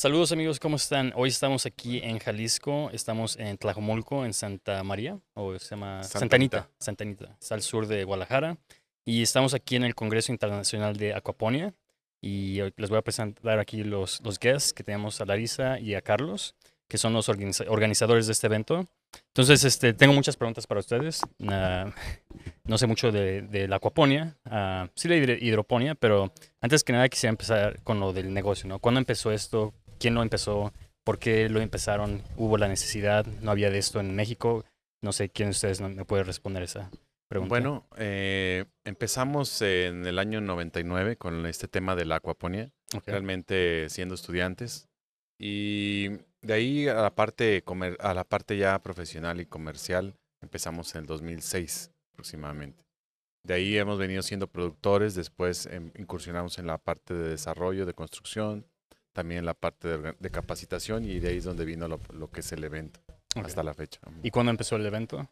Saludos amigos, ¿cómo están? Hoy estamos aquí en Jalisco, estamos en Tlajomulco, en Santa María, o se llama Santanita. Santanita, Santanita, está al sur de Guadalajara. Y estamos aquí en el Congreso Internacional de Aquaponia. Y les voy a presentar aquí los, los guests que tenemos a Larisa y a Carlos, que son los organiza- organizadores de este evento. Entonces, este, tengo muchas preguntas para ustedes. Ah, no sé mucho de, de la aquaponia, ah, sí hidro- hidroponía, pero antes que nada quisiera empezar con lo del negocio, ¿no? ¿Cuándo empezó esto? ¿Quién lo empezó? ¿Por qué lo empezaron? ¿Hubo la necesidad? ¿No había de esto en México? No sé quién de ustedes no- me puede responder esa pregunta. Bueno, eh, empezamos en el año 99 con este tema de la acuaponía, Ok. realmente siendo estudiantes. Y de ahí a la parte, comer- a la parte ya profesional y comercial empezamos en el 2006 aproximadamente. De ahí hemos venido siendo productores, después em, incursionamos en la parte de desarrollo, de construcción, también en la parte de, de capacitación y de ahí es donde vino lo, lo que es el evento Ok. hasta la fecha. ¿Y cuándo empezó el evento?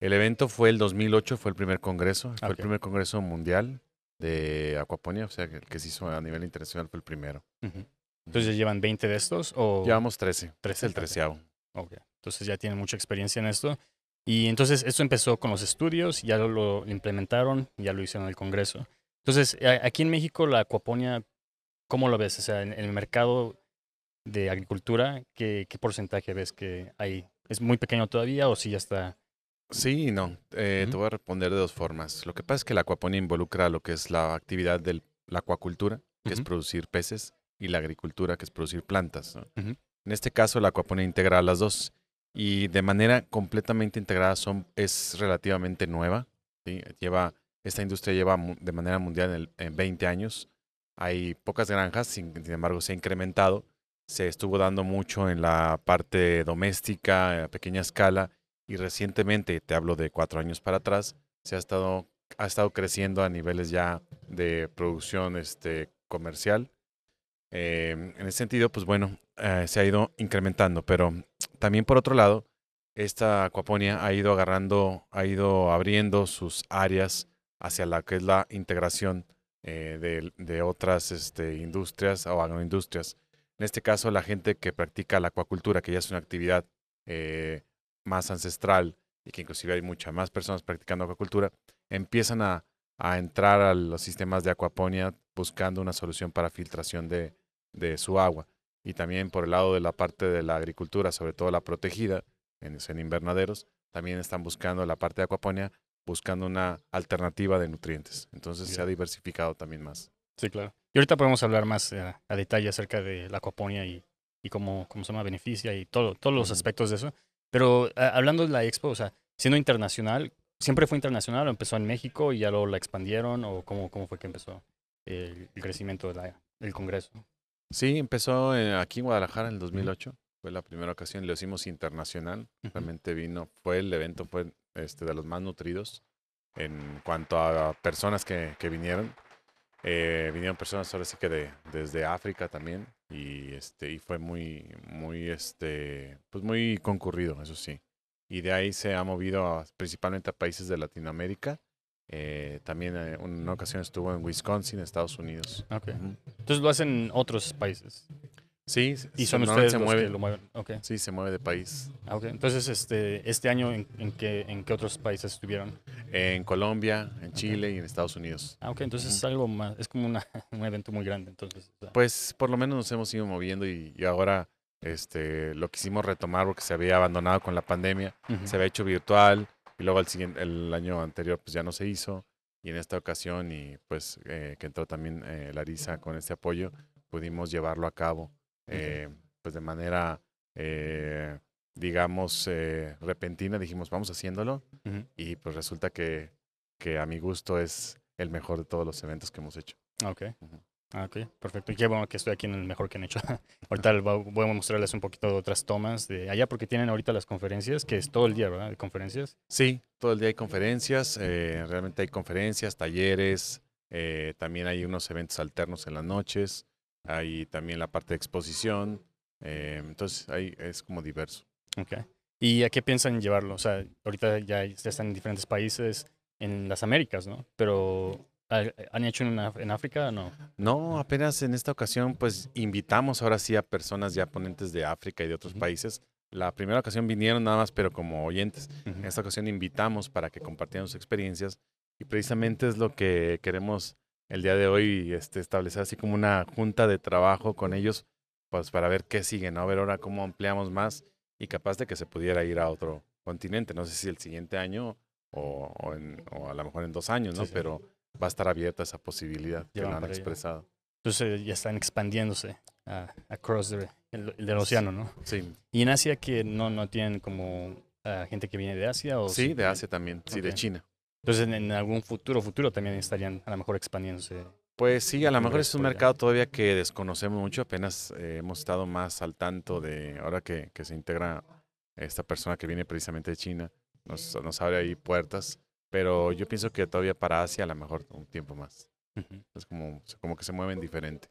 El evento fue el 2008, fue el primer congreso, fue el primer congreso mundial de acuaponía, o sea, que el que se hizo a nivel internacional fue el primero. Ujú. Entonces, ¿ya ¿llevan 20 de estos o...? Llevamos 13, 13, es el treceavo. Ok. Entonces ya tienen mucha experiencia en esto. Y entonces esto empezó con los estudios, ya lo, lo implementaron, ya lo hicieron en el Congreso. Entonces, aquí en México la acuaponia, ¿cómo lo ves? O sea, en, el mercado de agricultura, ¿qué, ¿qué porcentaje ves que hay? ¿Es muy pequeño todavía o sí ya está? Sí y no, eh, Ujú. te voy a responder de dos formas. Lo que pasa es que la acuaponía involucra lo que es la actividad de la acuacultura, que es producir peces, y la agricultura, que es producir plantas. En este caso, la acuaponía integra las dos y de manera completamente integrada son, es relativamente nueva. ¿sí? Lleva, esta industria lleva de manera mundial en, el- en 20 años. Hay pocas granjas, sin, embargo se ha incrementado. Se estuvo dando mucho en la parte doméstica, a pequeña escala, y recientemente, te hablo de cuatro años para atrás, se ha estado, ha estado creciendo a niveles ya de producción este, comercial. Eh, en ese sentido, pues bueno, eh, se ha ido incrementando, pero también por otro lado, esta acuaponia ha ido agarrando, ha ido abriendo sus áreas hacia la que es la integración eh, de, otras este, industrias o agroindustrias. En este caso, la gente que practica la acuacultura, que ya es una actividad eh, más ancestral y que inclusive hay muchas más personas practicando acuacultura, empiezan a, entrar a los sistemas de acuaponia buscando una solución para filtración de, su agua. Y también por el lado de la parte de la agricultura, sobre todo la protegida, en, en invernaderos, también están buscando la parte de acuaponia, buscando una alternativa de nutrientes. Entonces se ha diversificado también más. Sí, claro. Y ahorita podemos hablar más eh, a detalle acerca de la acuaponia y, y cómo, cómo se llama, beneficia y todo, todos los aspectos de eso. Pero hablando de la expo, o sea, siendo internacional, ¿siempre fue internacional o empezó en México y ya luego la expandieron o cómo, cómo fue que empezó el, el crecimiento de del Congreso? Sí, empezó eh, aquí en Guadalajara en el 2008. Fue la primera ocasión, lo hicimos internacional. Realmente vino, fue el evento, fue este, de los más nutridos en cuanto a personas que, que vinieron. Eh, vinieron personas ahora sí que de, desde África también y este y fue muy muy este pues muy concurrido eso sí y de ahí se ha movido a- principalmente a países de Latinoamérica Eh, también eh, en una ocasión estuvo en Wisconsin Estados Unidos. Entonces lo hacen en otros países. Sí Y son ustedes se los mueve que lo mueven. Ok. sí se mueve de país Ah, ok. Entonces, este, este año, ¿en, en qué, ¿en qué otros países estuvieron? en Colombia en Chile y en Estados Unidos Ah, ok. Entonces es Ujú. algo más, es como una, un evento muy grande. Entonces, o sea, Pues por lo menos nos hemos ido moviendo y, y ahora este, lo quisimos retomar porque se había abandonado con la pandemia, ujú. se había hecho virtual y luego el, siguiente, el año anterior pues ya no se hizo y en esta ocasión y pues eh, que entró también eh, Larisa con este apoyo, pudimos llevarlo a cabo eh, pues de manera eh, digamos eh, repentina, dijimos vamos haciéndolo y pues resulta que, que a mi gusto es el mejor de todos los eventos que hemos hecho. Ok. Ah, ok, perfecto. Y qué bueno que estoy aquí en el mejor que han hecho. ahorita voy a mostrarles un poquito de otras tomas de allá porque tienen ahorita las conferencias, que es todo el día, ¿verdad? De conferencias. Sí, todo el día hay conferencias, eh, realmente hay conferencias, talleres, eh, también hay unos eventos alternos en las noches, hay también la parte de exposición, eh, entonces ahí es como diverso. Ok. ¿Y a qué piensan llevarlo? O sea, ahorita ya, están en diferentes países en las Américas, ¿no? Pero ¿Han hecho en, en África? No. No, apenas en esta ocasión, pues invitamos ahora sí a personas ya ponentes de África y de otros Ujú. países. La primera ocasión vinieron nada más, pero como oyentes. Ujú. En esta ocasión invitamos para que compartieran sus experiencias y precisamente es lo que queremos el día de hoy este, establecer así como una junta de trabajo con ellos, pues para ver qué sigue, ¿no? A ver ahora cómo ampliamos más y capaz de que se pudiera ir a otro continente. No sé si el siguiente año o, o en- o a lo mejor en dos años, ¿no? Sí, sí. Pero va a estar abierta esa posibilidad que lo han expresado. Entonces ya están expandiéndose a across the- el, el del océano, ¿no? Sí, Y en Asia que no, no tienen como ah, gente que viene de Asia o sí, de? Asia también, sí, de. China. Entonces en, en algún futuro, futuro también estarían a lo mejor expandiéndose. Pues sí, a lo mejor es un mercado todavía que desconocemos mucho, apenas eh, hemos estado más al tanto de ahora que, que se integra esta persona que viene precisamente de China, nos, nos abre ahí puertas, pero yo pienso que todavía para Asia a lo mejor un tiempo más. Ujú. Es como, como que se mueven diferente.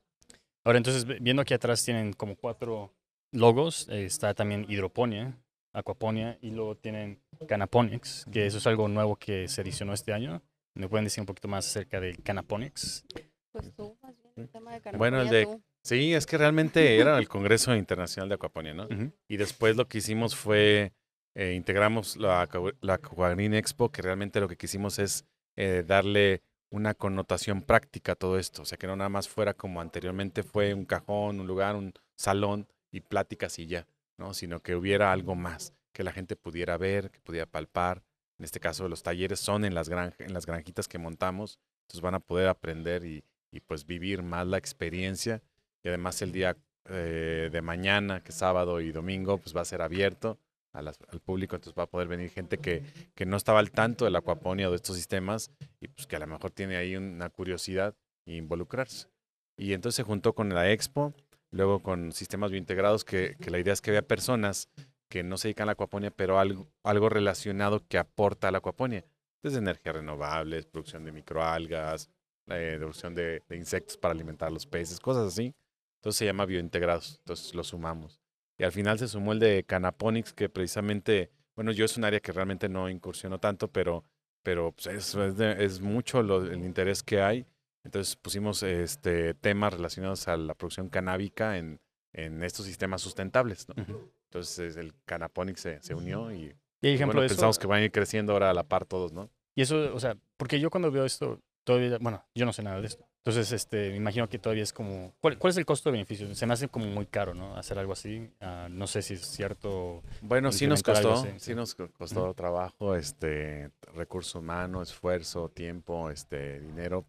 Ahora entonces viendo aquí atrás tienen como cuatro logos, eh, está también hidroponía, aquaponia y luego tienen canaponics, que eso es algo nuevo que se adicionó este año. ¿Me pueden decir un poquito más acerca del canaponics? Pues tú, más bien, el tema de Bueno, el de- tú. Sí, es que realmente era el Congreso Internacional de Acuaponía, ¿no? Y después lo que hicimos fue, eh, integramos la, la Aquagreen Expo, que realmente lo que quisimos es eh, darle una connotación práctica a todo esto. O sea, que no nada más fuera como anteriormente fue un cajón, un lugar, un salón y pláticas y ya, ¿no? Sino que hubiera algo más, que la gente pudiera ver, que pudiera palpar. En este caso, los talleres son en las, granja, en las granjitas que montamos, entonces van a poder aprender y, pues vivir más la experiencia. Y además el día eh, de mañana, que es sábado y domingo, pues va a ser abierto al público, entonces va a poder venir gente que, que no estaba al tanto de la acuaponia o de estos sistemas y pues que a lo mejor tiene ahí una curiosidad e involucrarse. Y entonces se juntó con la expo, luego con sistemas biointegrados, que, que la idea es que vea personas que no se dedican a la acuaponia, pero algo, algo relacionado que aporta a la acuaponia. Desde energías renovables, producción de microalgas, eh, producción de, de insectos para alimentar a los peces, cosas así. Entonces se llama biointegrados, entonces lo sumamos. Y al final se sumó el de Canaponics, que precisamente, bueno, yo es un área que realmente no incursiono tanto, pero, pero pues, es, es, es mucho lo- el interés que hay. Entonces pusimos este, temas relacionados a la producción canábica en, en estos sistemas sustentables. ¿no? Ujú. Entonces el Canaponics se, se unió y Y hay ejemplo bueno, de eso. pensamos que van a ir creciendo ahora a la par todos, ¿no? Y eso, o sea, porque yo cuando veo esto, todavía, bueno, yo no sé nada de esto. Entonces, este, me imagino que todavía es como, ¿cuál, cuál es el costo de beneficio? Se me hace como muy caro, ¿no? Hacer algo así. Ah, no sé si es cierto. Bueno, sí nos costó, así, sí sí. nos co- costó trabajo, este, recurso humano, esfuerzo, tiempo, este, dinero,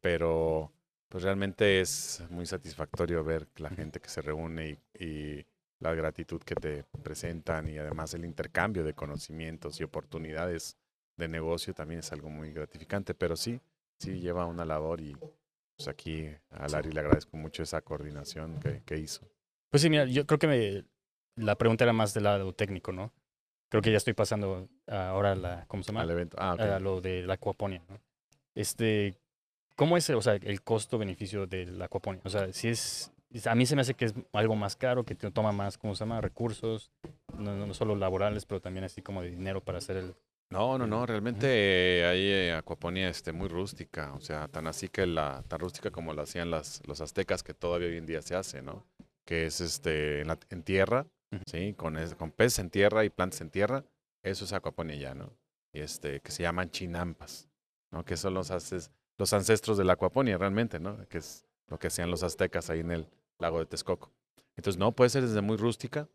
pero pues realmente es muy satisfactorio ver la gente que se reúne y, y la gratitud que te presentan y además el intercambio de conocimientos y oportunidades de negocio también es algo muy gratificante, pero sí, sí lleva una labor y pues aquí a Larry le agradezco mucho esa coordinación que, que hizo. Pues sí, mira, yo creo que me- la pregunta era más del lado técnico, ¿no? Creo que ya estoy pasando ahora a la, ¿cómo se llama? Al evento. Ah, ok. a lo de la acuaponia, ¿no? Este, ¿cómo es, o sea, el costo-beneficio de la acuaponia? O sea, si es, a mí se me hace que es algo más caro, que te toma más, ¿cómo se llama? Recursos, no, no solo laborales, pero también así como de dinero para hacer el... No, no, no, realmente eh, hay eh, acuaponía este, muy rústica, o sea, tan así que la, tan rústica como lo hacían las, los aztecas, que todavía hoy en día se hace, ¿no? Que es este, en, la- en tierra. ¿sí? Con, es- con peces en tierra y plantas en tierra, eso es acuaponía ya, ¿no? Y este, que se llaman chinampas, ¿no? Que son los, los ancestros de la acuaponía realmente, ¿no? Que es lo que hacían los aztecas ahí en el lago de Texcoco. Entonces, no, puede ser desde muy rústica,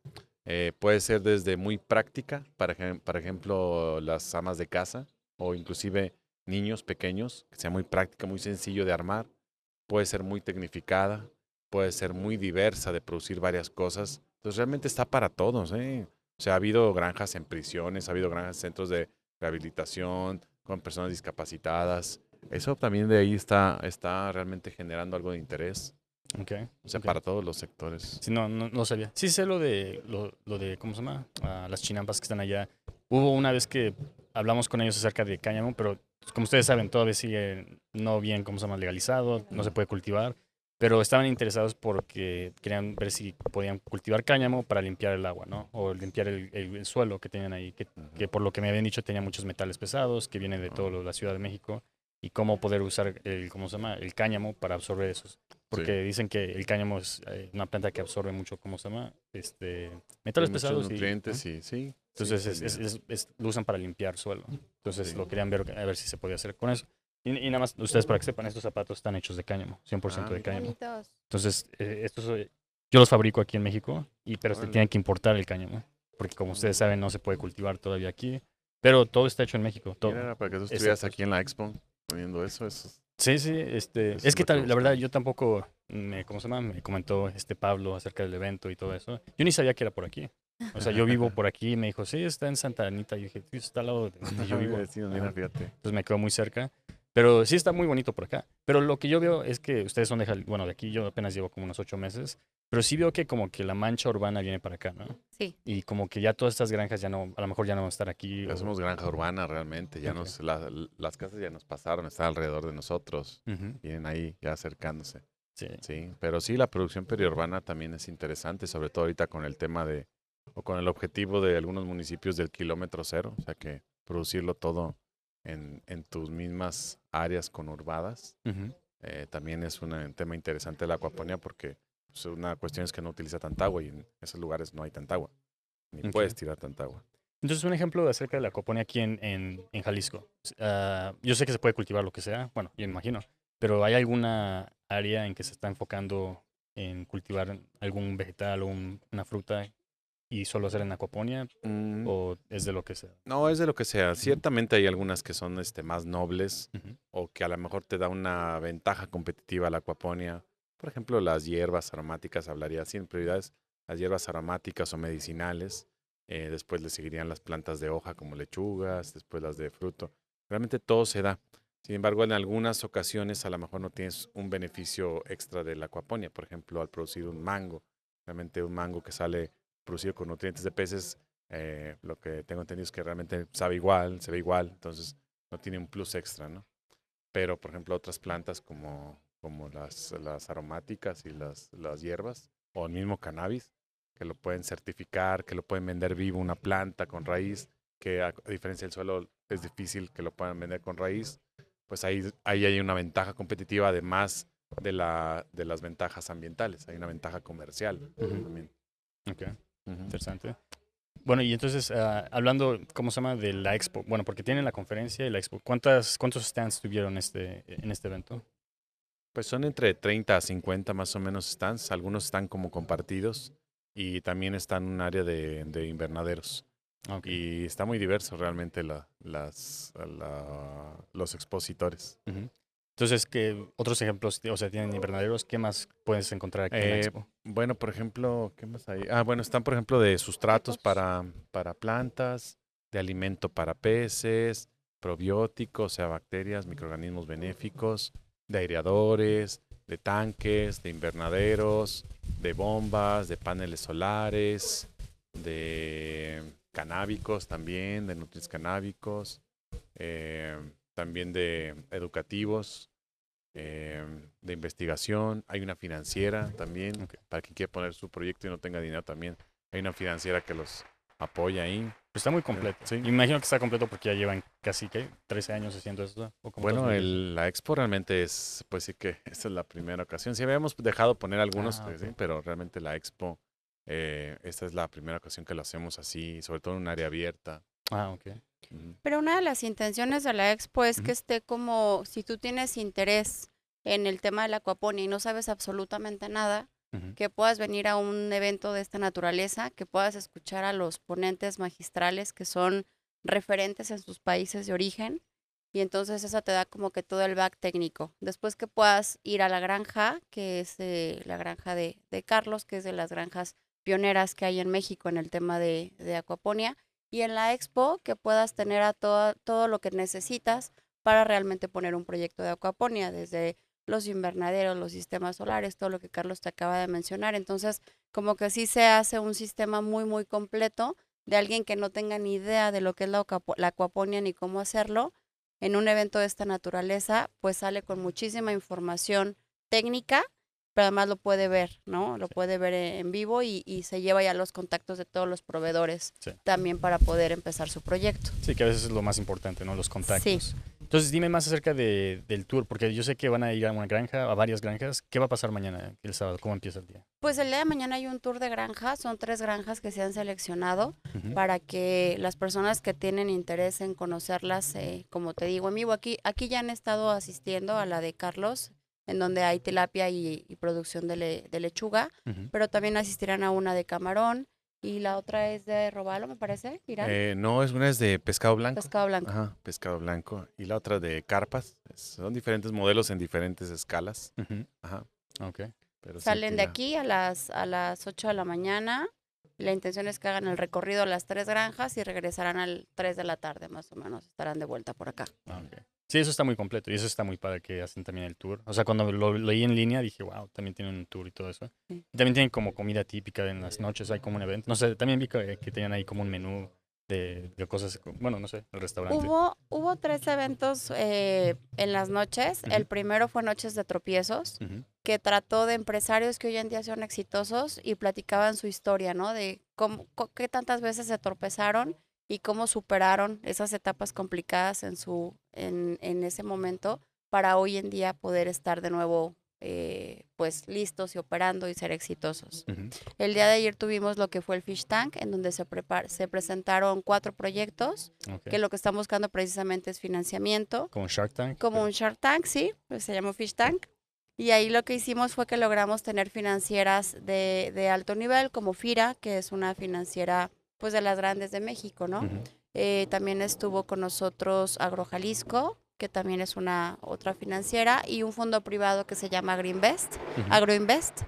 eh, puede ser desde muy práctica, para, por ejemplo, las amas de casa o inclusive niños pequeños, que sea muy práctica, muy sencillo de armar. Puede ser muy tecnificada, puede ser muy diversa de producir varias cosas. Entonces realmente está para todos. ¿eh? O sea, ha habido granjas en prisiones, ha habido granjas en centros de rehabilitación con personas discapacitadas. Eso también de ahí está, está realmente generando algo de interés. Ok. O sea, Ok. para todos los sectores. Sí, no, no, no sabía. Sí sé lo de, lo, lo de, ¿cómo se llama? Ah, las chinampas que están allá. Hubo una vez que hablamos con ellos acerca de cáñamo, pero pues, como ustedes saben, todavía sigue no bien, ¿cómo se llama? Legalizado, no se puede cultivar. Pero estaban interesados porque querían ver si podían cultivar cáñamo para limpiar el agua, ¿no? O limpiar el, el- el suelo que tenían ahí, que, que por lo que me habían dicho tenía muchos metales pesados, que vienen de Ah. toda la Ciudad de México. y cómo poder usar el, ¿cómo se llama? El cáñamo para absorber esos. Porque dicen que el cáñamo es eh, una planta que absorbe mucho, ¿cómo se llama? Este, metales pesados. y- nutrientes ¿no? y sí. Entonces sí, es- es- sí, es- es- lo usan para limpiar suelo. Entonces Sí. lo querían ver a ver si se podía hacer con eso. Y, y nada más, ustedes para que sepan, estos zapatos están hechos de cáñamo, 100% Ah, de cáñamo. Bonitos. Entonces, eh, estos eh, yo los fabrico aquí en México, y, pero se tienen que importar el cáñamo. Porque como ustedes saben, no se puede cultivar todavía aquí. Pero todo está hecho en México. Todo. Mira, para que tú Exacto. estuvieras aquí en la expo poniendo eso, eso es- Sí, sí, este, es es que tal- la verdad yo tampoco, me, ¿cómo se llama? Me comentó este Pablo acerca del evento y todo eso. Yo ni sabía que era por aquí. O sea, yo vivo por aquí y me dijo, sí, está en Santa Anita. Y yo dije, sí, está al lado de donde yo vivo. Mira, fíjate. Entonces me quedo muy cerca. Pero sí está muy bonito por acá. Pero lo que yo veo es que ustedes son de, Jal- bueno, de aquí yo apenas llevo como unos ocho meses. Pero sí veo que como que la mancha urbana viene para acá, ¿no? Sí. Y como que ya todas estas granjas ya no, a lo mejor ya no van a estar aquí. Ya o- somos granja urbana realmente, ya Ok. nos, la- las casas ya nos pasaron, están alrededor de nosotros, Ujú, vienen ahí ya acercándose. sí. Sí, pero sí, la producción periurbana también es interesante, sobre todo ahorita con el tema de, o con el objetivo de algunos municipios del kilómetro cero, o sea que producirlo todo en, en tus mismas áreas conurbadas, eh, también es una- un tema interesante la acuaponía porque pues, una cuestión es que no utiliza tanta agua y en esos lugares no hay tanta agua, ni puedes tirar tanta agua. Entonces, un ejemplo acerca de la coponia aquí en, en, en Jalisco. Ah, yo sé que se puede cultivar lo que sea, bueno, yo imagino, pero ¿hay alguna área en que se está enfocando en cultivar algún vegetal o un- una fruta y solo hacer en acuaponia Mm, o es de lo que sea? No, es de lo que sea. Ciertamente hay algunas que son este, más nobles o que a lo mejor te da una ventaja competitiva la acuaponia. Por ejemplo, las hierbas aromáticas, hablaría así en prioridades, las hierbas aromáticas o medicinales. eh, después le seguirían las plantas de hoja como lechugas, después las de fruto. Realmente todo se da. Sin embargo, en algunas ocasiones a lo mejor no tienes un beneficio extra de la acuaponia. Por ejemplo, al producir un mango, realmente un mango que sale producido con nutrientes de peces, eh, lo que tengo entendido es que realmente sabe igual, se ve igual, entonces no tiene un plus extra, ¿no? Pero, por ejemplo, otras plantas como, como las, las aromáticas y las, las hierbas, o el mismo cannabis, que lo pueden certificar, que lo pueden vender vivo, una planta con raíz, que a, diferencia del suelo es difícil que lo puedan vender con raíz, pues ahí, ahí hay una ventaja competitiva además de, la, de las ventajas ambientales, hay una ventaja comercial ujú. también. Interesante. Bueno, y entonces, ah, hablando, ¿cómo se llama? De la expo. Bueno, porque tienen la conferencia y la expo. ¿Cuántas, ¿Cuántos stands tuvieron este, en este evento? Pues son entre 30 a 50 más o menos stands. Algunos están como compartidos y también están en un área de, de invernaderos. Ah. Y está muy diverso realmente la, las, la- los expositores. Ujú. Entonces, ¿qué otros ejemplos, o sea, tienen invernaderos? ¿Qué más puedes encontrar aquí en la Eh, expo? Bueno, por ejemplo, ¿qué más hay? Ah, bueno, están por ejemplo de sustratos Sustratos. para, para plantas, de alimento para peces, probióticos, o sea, bacterias, microorganismos benéficos, de aireadores, de tanques, de invernaderos, de bombas, de paneles solares, de canábicos también, de nutrientes canábicos, eh, también de educativos, eh, de investigación. Hay una financiera también, para quien quiera poner su proyecto y no tenga dinero también. Hay una financiera que los apoya ahí. Está muy completo. sí. Imagino que está completo porque ya llevan casi, ¿qué? 13 años haciendo esto. ¿o como Bueno, 2010? el, la expo realmente es, pues sí que esta es la primera ocasión. Sí habíamos dejado poner algunos, Ah, sí, pero realmente la expo, eh, esta es la primera ocasión que lo hacemos así, sobre todo en un área abierta. Ah, ok. Pero una de las intenciones de la expo es que esté como, si tú tienes interés en el tema de la acuaponia y no sabes absolutamente nada, que puedas venir a un evento de esta naturaleza, que puedas escuchar a los ponentes magistrales que son referentes en sus países de origen y entonces eso te da como que todo el back técnico. Después que puedas ir a la granja, que es eh, la granja de, de Carlos, que es de las granjas pioneras que hay en México en el tema de, de acuaponia, y en la expo que puedas tener a todo, todo lo que necesitas para realmente poner un proyecto de acuaponia, desde los invernaderos, los sistemas solares, todo lo que Carlos te acaba de mencionar. Entonces, como que sí se hace un sistema muy, muy completo de alguien que no tenga ni idea de lo que es la, la acuaponia ni cómo hacerlo. En un evento de esta naturaleza, pues sale con muchísima información técnica, pero además lo puede ver, ¿no? Lo Sí. puede ver e- en vivo y, y se lleva ya los contactos de todos los proveedores Sí. también para poder empezar su proyecto. Sí, que a veces es lo más importante, ¿no? Los contactos. Entonces, dime más acerca de, del tour, porque yo sé que van a ir a una granja, a varias granjas. ¿Qué va a pasar mañana, el sábado? ¿Cómo empieza el día? Pues el día de mañana hay un tour de granja, son tres granjas que se han seleccionado para que las personas que tienen interés en conocerlas, eh, como te digo, en vivo, aquí, aquí ya han estado asistiendo a la de Carlos, en donde hay tilapia y, y producción de, le- de lechuga, Ujú. pero también asistirán a una de camarón y la otra es de robalo, me parece, Irán, Eh, no, es una es de pescado blanco. pescado blanco. Ajá, pescado blanco. Y la otra de carpas. Son diferentes modelos en diferentes escalas. Ujú. Ajá. Ok. Pero sí Salen que de aquí a las, a las 8 de la mañana. La intención es que hagan el recorrido a las tres granjas y regresarán al 3 de la tarde, más o menos. Estarán de vuelta por acá. Ah, ok. Sí, eso está muy completo y eso está muy padre que hacen también el tour. O sea, cuando lo leí en línea dije, wow, también tienen un tour y todo eso. Sí. Y también tienen como comida típica en las noches, hay como un evento. No sé, también vi que, que tenían ahí como un menú de, de cosas, co- bueno, no sé, el restaurante. Hubo, hubo tres eventos eh, en las noches. El primero fue Noches de Tropiezos, que trató de empresarios que hoy en día son exitosos y platicaban su historia, ¿no? De cómo, qué tantas veces se tropezaron y cómo superaron esas etapas complicadas en, su, en, en ese momento para hoy en día poder estar de nuevo eh, pues listos y operando y ser exitosos. El día de ayer tuvimos lo que fue el Fish Tank, en donde se, se presentaron cuatro proyectos, que lo que están buscando precisamente es financiamiento, Como un Shark Tank. como pero- un Shark Tank, sí, pues se llamó Fish Tank. Y ahí lo que hicimos fue que logramos tener financieras de, de alto nivel, como FIRA, que es una financiera pues de las grandes de México, ¿no? Ujú. Eh, también estuvo con nosotros Agro Jalisco, que también es una otra financiera, y un fondo privado que se llama Greenvest, Ujú. Agroinvest.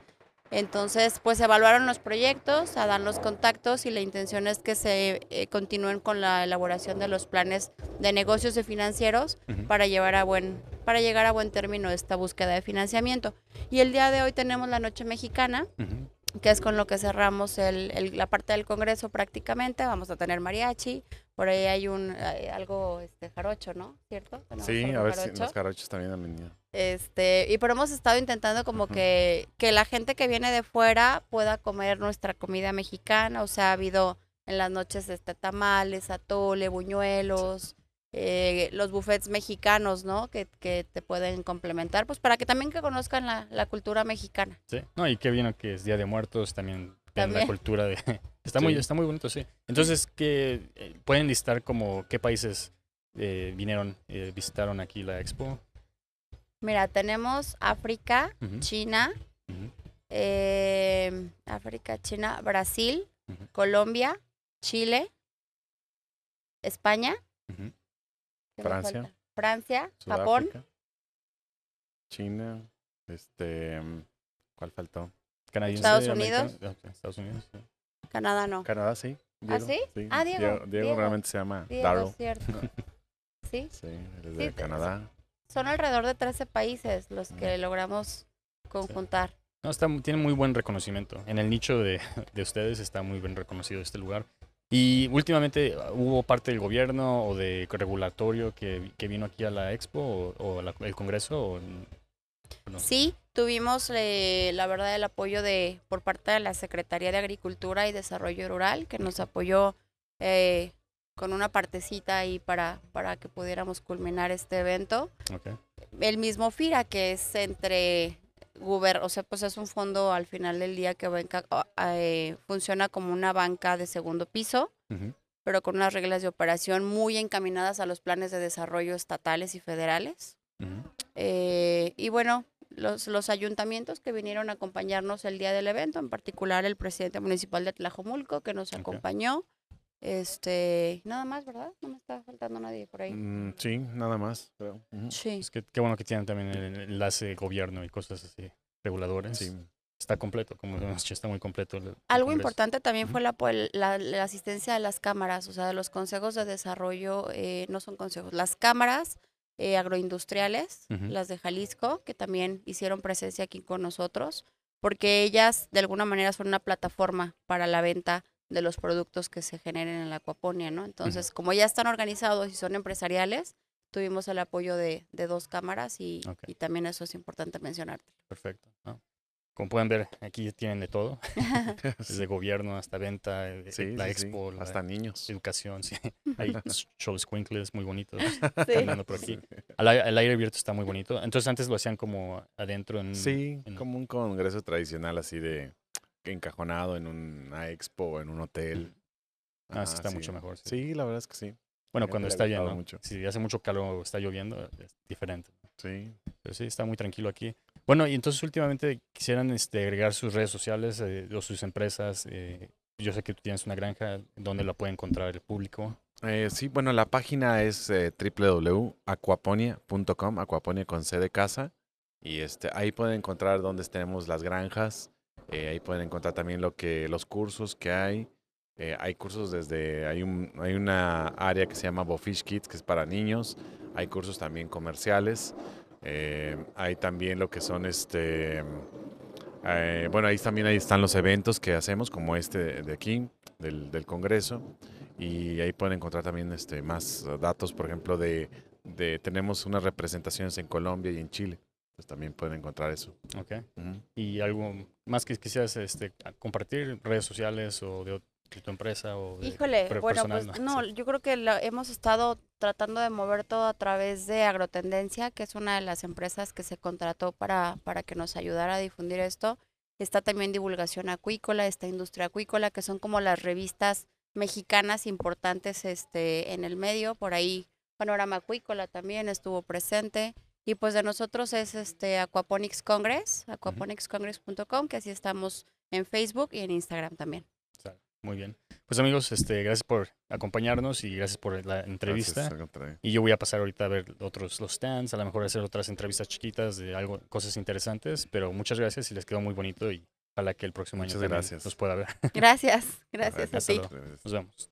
Entonces, pues evaluaron los proyectos, a dar los contactos y la intención es que se eh, continúen con la elaboración de los planes de negocios y financieros Ujú. para llevar a buen para llegar a buen término esta búsqueda de financiamiento. Y el día de hoy tenemos la noche mexicana, Ujú. Que es con lo que cerramos el- el- la parte del Congreso prácticamente. Vamos a tener mariachi, por ahí hay un hay algo este jarocho, ¿no? ¿Cierto? Sí, a ver si los jarochos también han venido. Este, y pero hemos estado intentando como que, que la gente que viene de fuera pueda comer nuestra comida mexicana. O sea, ha habido en las noches este, tamales, atole, buñuelos, eh, los buffets mexicanos, ¿no? Que, que te pueden complementar, pues para que también que conozcan la, la cultura mexicana. Sí. No, y qué bien que es Día de Muertos, también, ven la También. cultura de... Está, muy, está muy bonito, sí. Entonces, ¿qué, eh, ¿pueden listar como qué países eh, vinieron, eh, visitaron aquí la expo? Mira, tenemos África, China, eh, África, China, Brasil. Colombia, Chile, España. Ujú. ¿qué me Francia. Francia, Japón, Sudáfrica, China, este, mm, ¿cuál faltó? Canadiense, Estados Unidos. ah, ok, Estados Unidos, sí. Canadá no. Canadá, sí. ¿Ah, Diego, sí? Ah, Diego, Diego, Diego. realmente se llama Diego, Darrell. es cierto. Sí, Sí, es Sí, de te- Canadá. son alrededor de 13 países los que logramos conjuntar. No, está, mu- tiene muy buen reconocimiento. En el nicho de, de ustedes está muy bien reconocido este lugar. Y últimamente uh, hubo parte del gobierno o de regulatorio que, que vino aquí a la expo o, o la- el congreso. O, no? Sí, tuvimos eh, la verdad el apoyo de por parte de la Secretaría de Agricultura y Desarrollo Rural que nos apoyó eh, con una partecita ahí para, para que pudiéramos culminar este evento. El mismo FIRA que es entre o sea, pues es un fondo al final del día que banca- o- eh, funciona como una banca de segundo piso. Pero con unas reglas de operación muy encaminadas a los planes de desarrollo estatales y federales. Eh, y bueno, los, los ayuntamientos que vinieron a acompañarnos el día del evento, en particular el presidente municipal de Tlajomulco, que nos acompañó. Este, nada más, ¿verdad? No me está faltando nadie por ahí. Mm, sí, nada más. creo. Ujú. Sí. Es que qué bueno que tienen también el enlace gobierno y cosas así, reguladores. Sí. Está completo, como hemos dicho, está muy completo. el- el Algo congreso. importante también fue la, la, la asistencia de las cámaras, o sea, de los consejos de desarrollo, eh, no son consejos, las cámaras eh, agroindustriales, las de Jalisco, que también hicieron presencia aquí con nosotros, porque ellas de alguna manera son una plataforma para la venta de los productos que se generen en la acuaponia, ¿no? Entonces, como ya están organizados y son empresariales, tuvimos el apoyo de, de dos cámaras y, Ok. y también eso es importante mencionar. Perfecto. ¿no? Como pueden ver, aquí tienen de todo, desde gobierno hasta venta, eh, Sí, la sí, sí, expo, la Hasta niños. educación, sí. Hay shows squinkles muy bonitos Sí. caminando por aquí. Al, al aire abierto está muy bonito. Entonces antes lo hacían como adentro en... Sí, en- como un congreso tradicional así de encajonado en una expo o en un hotel. Ah, sí está mucho mejor, sí. Sí, la verdad es que sí. Bueno, cuando está lleno. mucho. Si hace mucho calor o está lloviendo, es diferente. Sí. Pero sí, está muy tranquilo aquí. Bueno, y entonces últimamente quisieran este, agregar sus redes sociales eh, o sus empresas. eh, yo sé que tú tienes una granja donde la puede encontrar el público. Eh, sí, bueno, la página es eh, www.aquaponia.com, aquaponia con C de casa. Y este, ahí pueden encontrar dónde tenemos las granjas. Eh, ahí pueden encontrar también lo que, los cursos que hay. Eh, hay cursos desde, hay, un, hay una área que se llama Bofish Kids, que es para niños. Hay cursos también comerciales. eh, hay también lo que son este... bueno, ahí también ahí están los eventos que hacemos, como este de, aquí, del, del Congreso. Y ahí pueden encontrar también este, más datos, por ejemplo, de tenemos unas representaciones en Colombia y en Chile. Pues también pueden encontrar eso. ¿ok? Y algo más que quisieras este, compartir, redes sociales o de, de tu empresa o de Híjole, bueno, personal, pues ¿no? no, Sí. yo creo que lo- hemos estado tratando de mover todo a través de Agrotendencia, que es una de las empresas que se contrató para, para que nos ayudara a difundir esto. Está también Divulgación Acuícola, está Industria Acuícola, que son como las revistas mexicanas importantes este, en el medio. Por ahí Panorama Acuícola también estuvo presente. Y pues de nosotros es este Aquaponics Congress, aquaponicscongress.com, que así estamos en Facebook y en Instagram también. Muy bien. Pues amigos, este, gracias por acompañarnos y gracias por la entrevista. Gracias. Y yo voy a pasar ahorita a ver otros los stands, a lo mejor hacer otras entrevistas chiquitas de algo, cosas interesantes, pero muchas gracias y les quedó muy bonito y ojalá que el próximo Muchas año gracias. los pueda ver. Gracias, gracias a Hasta ti. Nos vemos.